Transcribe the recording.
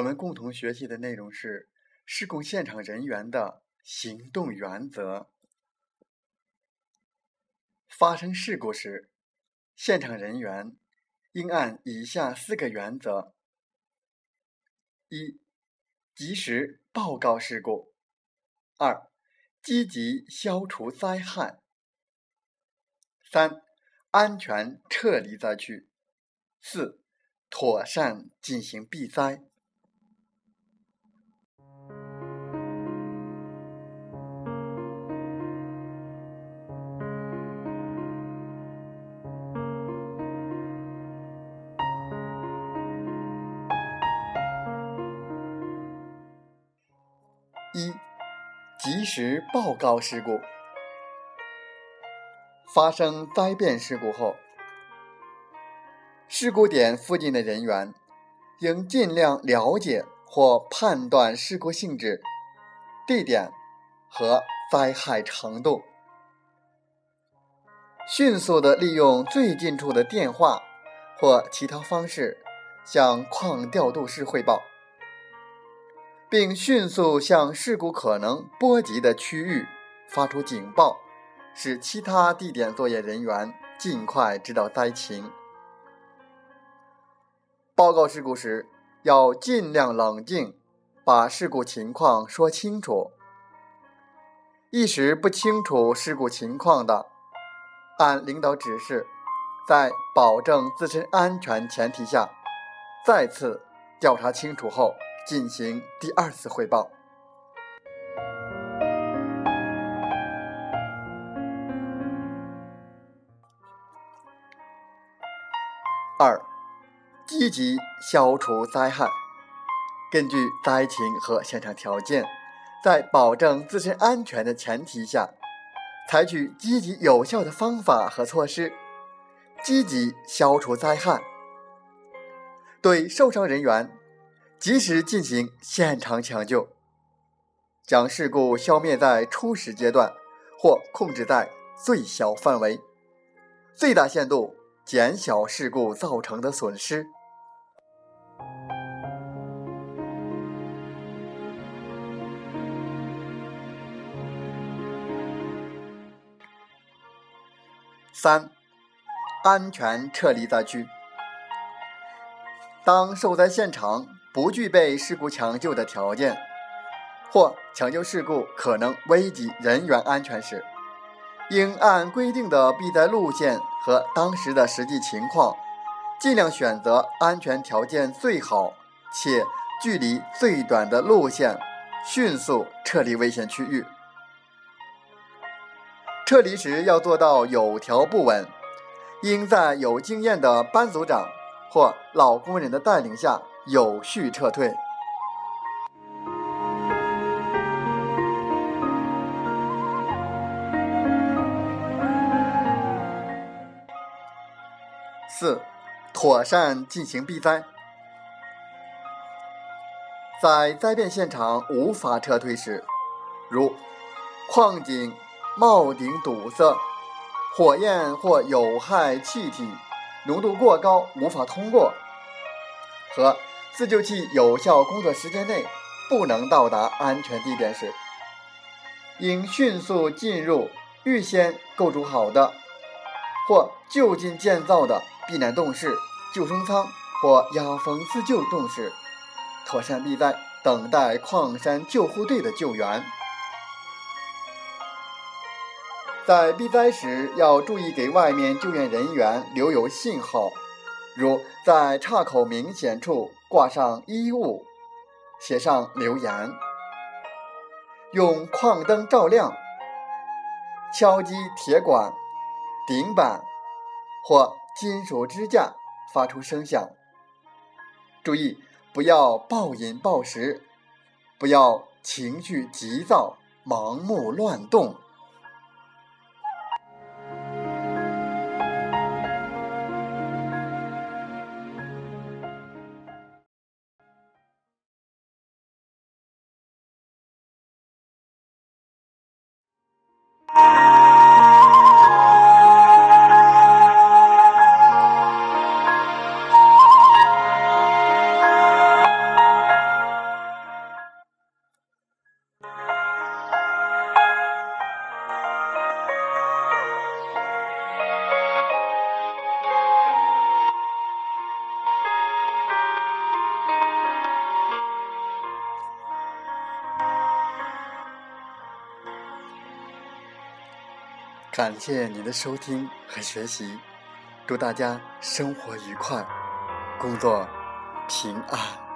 我们共同学习的内容是事故现场人员的行动原则。发生事故时，现场人员应按以下四个原则：一、及时报告事故；二、积极消除灾害；三、安全撤离灾区；四。妥善进行避灾。一、及时报告事故。发生灾变事故后。事故点附近的人员应尽量了解或判断事故性质、地点和灾害程度，迅速的利用最近处的电话或其他方式向矿调度室汇报，并迅速向事故可能波及的区域发出警报，使其他地点作业人员尽快知道灾情。报告事故时，要尽量冷静，把事故情况说清楚。一时不清楚事故情况的，按领导指示，在保证自身安全前提下，再次调查清楚后进行第二次汇报。二。积极消除灾害，根据灾情和现场条件，在保证自身安全的前提下，采取积极有效的方法和措施，积极消除灾害。对受伤人员，及时进行现场抢救，将事故消灭在初始阶段或控制在最小范围，最大限度减小事故造成的损失。三、安全撤离灾区。当受灾现场不具备事故抢救的条件，或抢救事故可能危及人员安全时，应按规定的避灾路线和当时的实际情况，尽量选择安全条件最好且距离最短的路线，迅速撤离危险区域。撤离时要做到有条不紊，应在有经验的班组长或老工人的带领下有序撤退。四、妥善进行避灾。在灾变现场无法撤退时，如矿井。帽顶堵塞，火焰或有害气体浓度过高无法通过，和自救器有效工作时间内不能到达安全地点时，应迅速进入预先构筑好的或就近建造的避难洞室、救生舱或压风自救洞室，妥善避灾，等待矿山救护队的救援。在避灾时，要注意给外面救援人员留有信号，如在岔口明显处挂上衣物，写上留言，用矿灯照亮，敲击铁管、顶板或金属支架发出声响。注意，不要暴饮暴食，不要情绪急躁、盲目乱动。感谢您的收听和学习，祝大家生活愉快，工作平安。